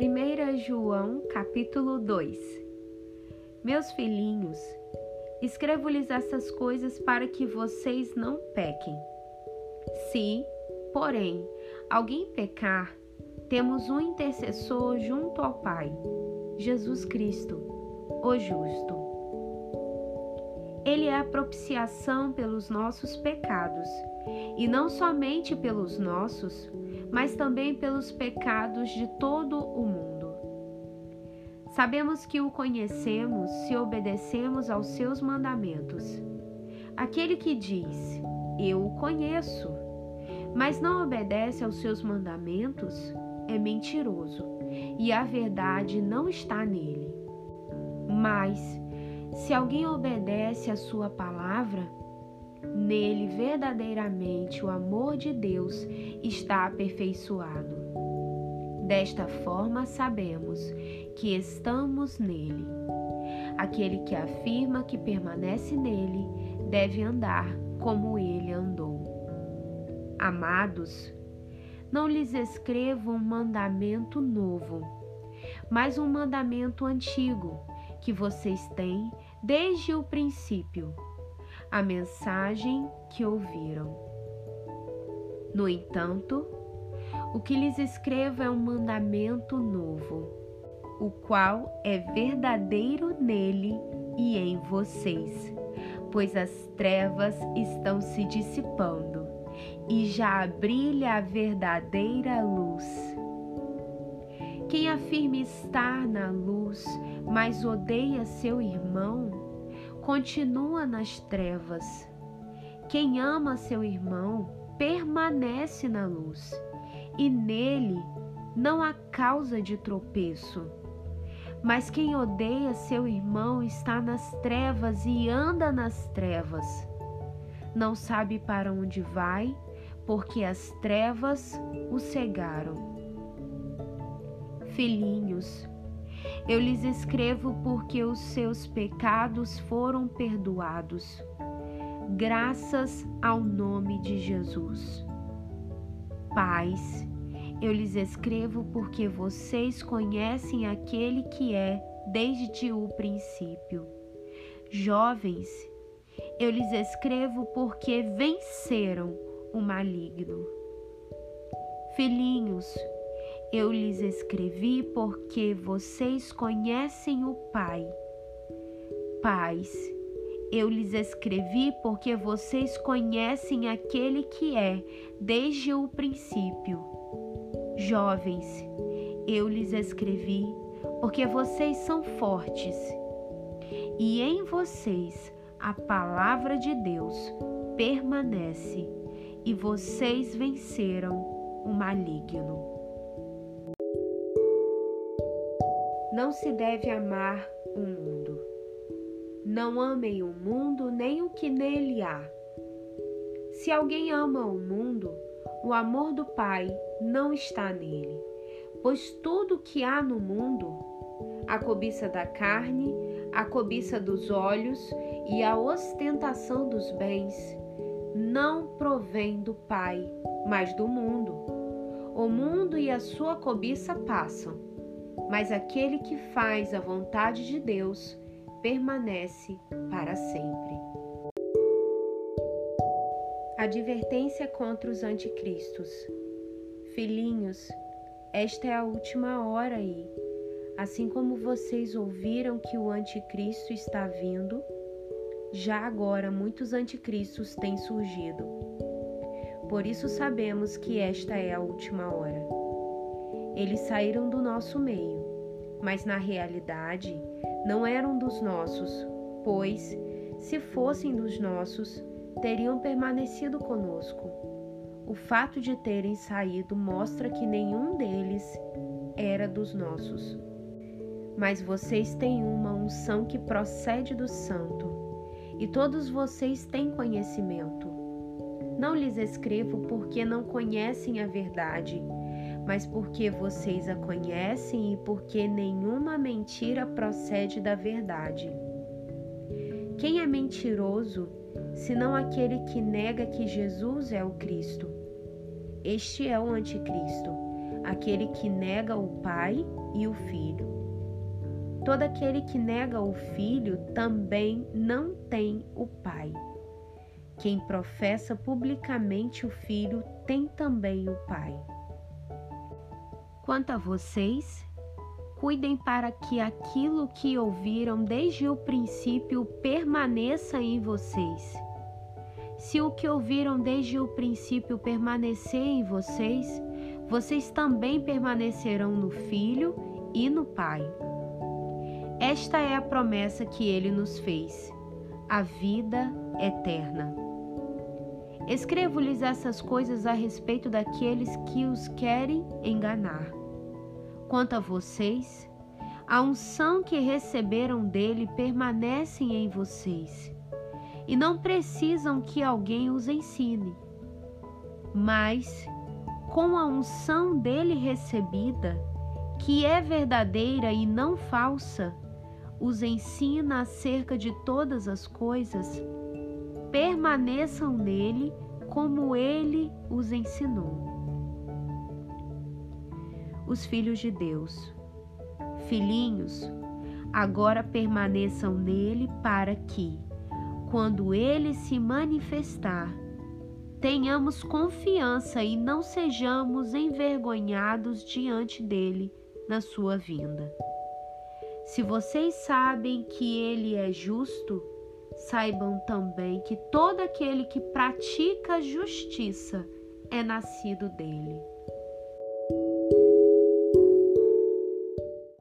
1 João capítulo 2 Meus filhinhos, escrevo-lhes essas coisas para que vocês não pequem. Se, porém, alguém pecar, temos um intercessor junto ao Pai, Jesus Cristo, o justo. Ele é a propiciação pelos nossos pecados, e não somente pelos nossos, mas também pelos pecados de todo o mundo. Sabemos que o conhecemos se obedecemos aos seus mandamentos. Aquele que diz, Eu o conheço, mas não obedece aos seus mandamentos, é mentiroso e a verdade não está nele. Mas, se alguém obedece à sua palavra, Nele verdadeiramente o amor de Deus está aperfeiçoado. Desta forma sabemos que estamos nele. Aquele que afirma que permanece nele deve andar como ele andou. Amados, não lhes escrevo um mandamento novo, mas um mandamento antigo que vocês têm desde o princípio a mensagem que ouviram. No entanto, o que lhes escrevo é um mandamento novo, o qual é verdadeiro nele e em vocês, pois as trevas estão se dissipando e já brilha a verdadeira luz. Quem afirma estar na luz, mas odeia seu irmão, continua nas trevas. Quem ama seu irmão permanece na luz, e nele não há causa de tropeço. Mas quem odeia seu irmão está nas trevas e anda nas trevas. Não sabe para onde vai, porque as trevas o cegaram. Filhinhos, eu lhes escrevo porque os seus pecados foram perdoados, graças ao nome de Jesus. Pais, eu lhes escrevo porque vocês conhecem aquele que é desde o princípio. Jovens, eu lhes escrevo porque venceram o maligno. Filhinhos, eu lhes escrevi porque vocês conhecem o Pai. Pais, eu lhes escrevi porque vocês conhecem aquele que é desde o princípio. Jovens, eu lhes escrevi porque vocês são fortes e em vocês a palavra de Deus permanece e vocês venceram o maligno. Não se deve amar o mundo. Não amem o mundo nem o que nele há. Se alguém ama o mundo, o amor do Pai não está nele, pois tudo que há no mundo, a cobiça da carne, a cobiça dos olhos e a ostentação dos bens, não provém do Pai, mas do mundo. O mundo e a sua cobiça passam mas aquele que faz a vontade de Deus permanece para sempre. Advertência contra os anticristos. Filhinhos, esta é a última hora e, assim como vocês ouviram que o anticristo está vindo, já agora muitos anticristos têm surgido. Por isso sabemos que esta é a última hora. Eles saíram do nosso meio, mas na realidade não eram dos nossos, pois, se fossem dos nossos, teriam permanecido conosco. O fato de terem saído mostra que nenhum deles era dos nossos. Mas vocês têm uma unção que procede do Santo, e todos vocês têm conhecimento. Não lhes escrevo porque não conhecem a verdade mas porque vocês a conhecem e porque nenhuma mentira procede da verdade. Quem é mentiroso, senão aquele que nega que Jesus é o Cristo? Este é o Anticristo, aquele que nega o Pai e o Filho. Todo aquele que nega o Filho também não tem o Pai. Quem professa publicamente o Filho tem também o Pai. Quanto a vocês, cuidem para que aquilo que ouviram desde o princípio permaneça em vocês. Se o que ouviram desde o princípio permanecer em vocês, vocês também permanecerão no Filho e no Pai. Esta é a promessa que ele nos fez, a vida eterna. Escrevo-lhes essas coisas a respeito daqueles que os querem enganar. Quanto a vocês, a unção que receberam dele permanece em vocês, e não precisam que alguém os ensine. Mas, com a unção dele recebida, que é verdadeira e não falsa, os ensina acerca de todas as coisas, permaneçam nele como ele os ensinou os filhos de Deus. Filhinhos, agora permaneçam nele para que, quando ele se manifestar, tenhamos confiança e não sejamos envergonhados diante dele na sua vinda. Se vocês sabem que ele é justo, saibam também que todo aquele que pratica justiça é nascido dele.